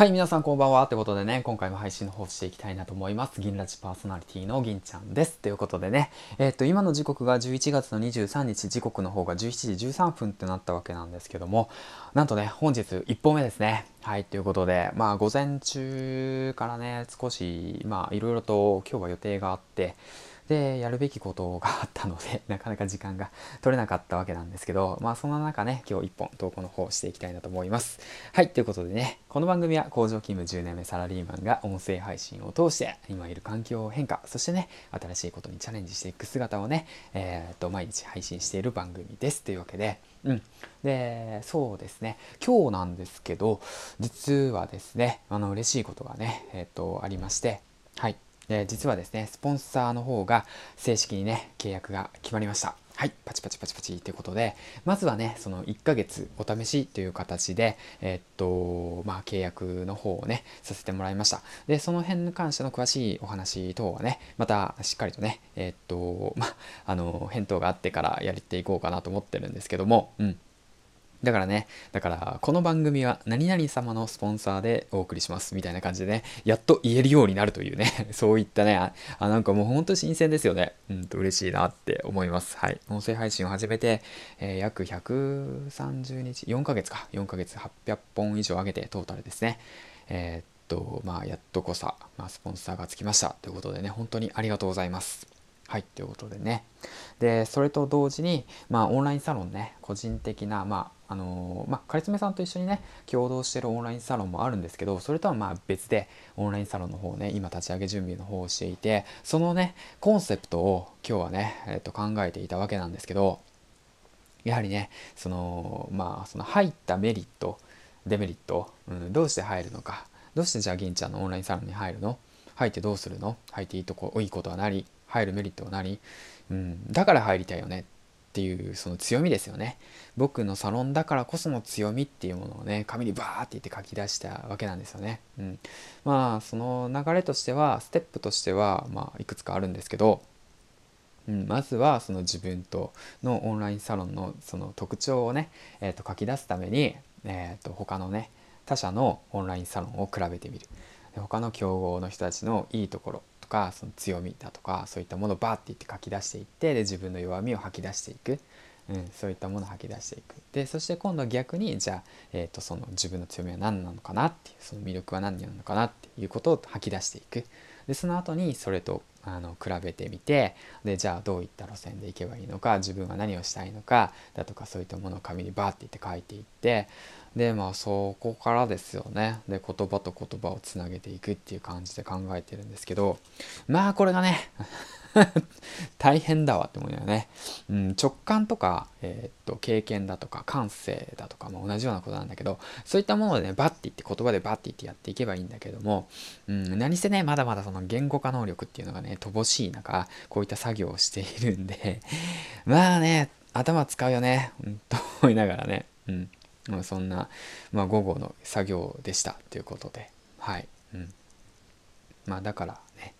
はい、皆さんこんばんは。ということでね、今回も配信の方していきたいなと思います。銀ラジパーソナリティの銀ちゃんです。ということでね、え、っと、今の時刻が11月の23日、時刻の方が17時13分ってなったわけなんですけども、なんとね、本日1本目ですね。はい、ということで、まあ、午前中からね、少し、まあ、いろいろと今日は予定があって、でやるべきことがあったので なかなか時間が取れなかったわけなんですけどまあその中ね今日1本投稿の方していきたいなと思います。はいということでねこの番組は工場勤務10年目サラリーマンが音声配信を通して今いる環境変化そしてね新しいことにチャレンジしていく姿をねえー、っと毎日配信している番組です。というわけでうん、でそうですね。今日なんですけど実はですねあの嬉しいことがねえー、っとありましてはい。で実はですねスポンサーの方が正式にね契約が決まりました。はいパチパチパチパチということでまずはねその1ヶ月お試しという形でえ、っとまあ契約の方をねさせてもらいました。でその辺に関しての詳しいお話等はねまたしっかりとねえ、っとまああの返答があってからやっていこうかなと思ってるんですけどもうん。だからね、だからこの番組は何々様のスポンサーでお送りしますみたいな感じでね、やっと言えるようになるというね、そういったね、あなんかもうほんと新鮮ですよね。うんと嬉しいなって思います。はい。音声配信を始めて、えー、約130日、4ヶ月か、4ヶ月800本以上上げてトータルですね。えー、っと、まあ、やっとこさ、まあ、スポンサーがつきましたということでね、本当にありがとうございます。はい、ということでね。で、それと同時に、まあ、オンラインサロンね、個人的な、まあ、あのー、まあ、カリスメさんと一緒にね、共同してるオンラインサロンもあるんですけど、それとはまあ別で、オンラインサロンの方ね、今立ち上げ準備の方をしていて、そのね、コンセプトを今日はね、えっと、考えていたわけなんですけど、やはりね、その、まあ、その入ったメリット、デメリット、うん、どうして入るのか、どうしてじゃあ銀ちゃんのオンラインサロンに入るの？入ってどうするの？入っていいとこ、いいことは何？入るメリットは何、うん、だから入りたいよねっていうその強みですよね。僕のサロンだからこその強みっていうものをね紙にバーって言って書き出したわけなんですよね、うん、まあその流れとしてはステップとしてはまあいくつかあるんですけどうん、まずはその自分とのオンラインサロンのその特徴をね、えー、と書き出すために、えー、と他のね他社のオンラインサロンを比べてみる。他の競合の人たちのいいところかその強みだとかそういったものをバーって言って書き出していってで自分の弱みを吐き出していく、うん、そういったものを吐き出していく。でそして今度は逆にじゃあ、えーと、その自分の強みは何なのかなっていうその魅力は何なのかなっていうことを吐き出していく。でその後にそれとあの比べてみてでじゃあどういった路線で行けばいいのか自分は何をしたいのかだとかそういったものを紙にバーっていって書いていってでまあそこからですよね。で言葉と言葉をつなげていくっていう感じで考えてるんですけどまあこれがね大変だわって思うよね、うん、直感とか、えー、っと経験だとか感性だとかも同じようなことなんだけどそういったものでねバッて言って言葉でバッて言ってやっていけばいいんだけども、うん、何せねまだまだその言語化能力っていうのがね乏しい中こういった作業をしているんで まあね頭使うよね、うん、と思いながらね、うんまあ、そんな、まあ、午後の作業でしたということではい、うん、まあだからね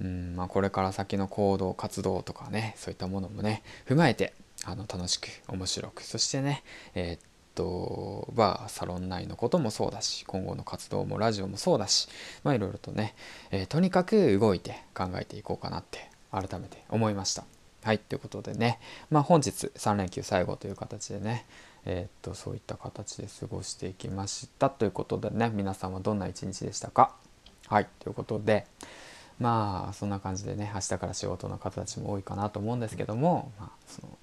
うんまあ、これから先の行動活動とかねそういったものもね踏まえてあの楽しく面白くそしてねえー、っとバーサロン内のこともそうだし今後の活動もラジオもそうだしいろいろとね、えー、とにかく動いて考えていこうかなって改めて思いました。はい、ということでね、まあ、本日3連休最後という形でね、えー、っとそういった形で過ごしていきましたということでね皆さんはどんな一日でしたか？はいということでまあそんな感じでね明日から仕事の方たちも多いかなと思うんですけども、まあ、その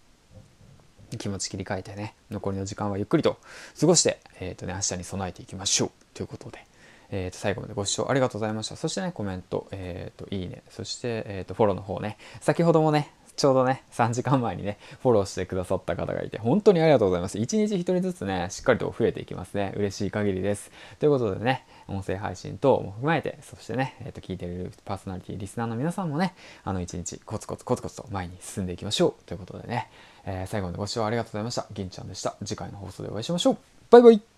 気持ち切り替えてね残りの時間はゆっくりと過ごして、えーとね、明日に備えていきましょう。ということで、えー、と最後までご視聴ありがとうございました。そしてねコメント、えー、といいねそして、えー、とフォローの方ね先ほどもねちょうどね、3時間前にね、フォローしてくださった方がいて、本当にありがとうございます。1日1人ずつね、しっかりと増えていきますね。嬉しい限りです。ということでね、音声配信等も踏まえて、そしてね、えっ、ー、と、聞いてるパーソナリティ、リスナーの皆さんもね、あの、1日コツコツコツコツと前に進んでいきましょう。ということでね、えー、最後までご視聴ありがとうございました。銀ちゃんでした。次回の放送でお会いしましょう。バイバイ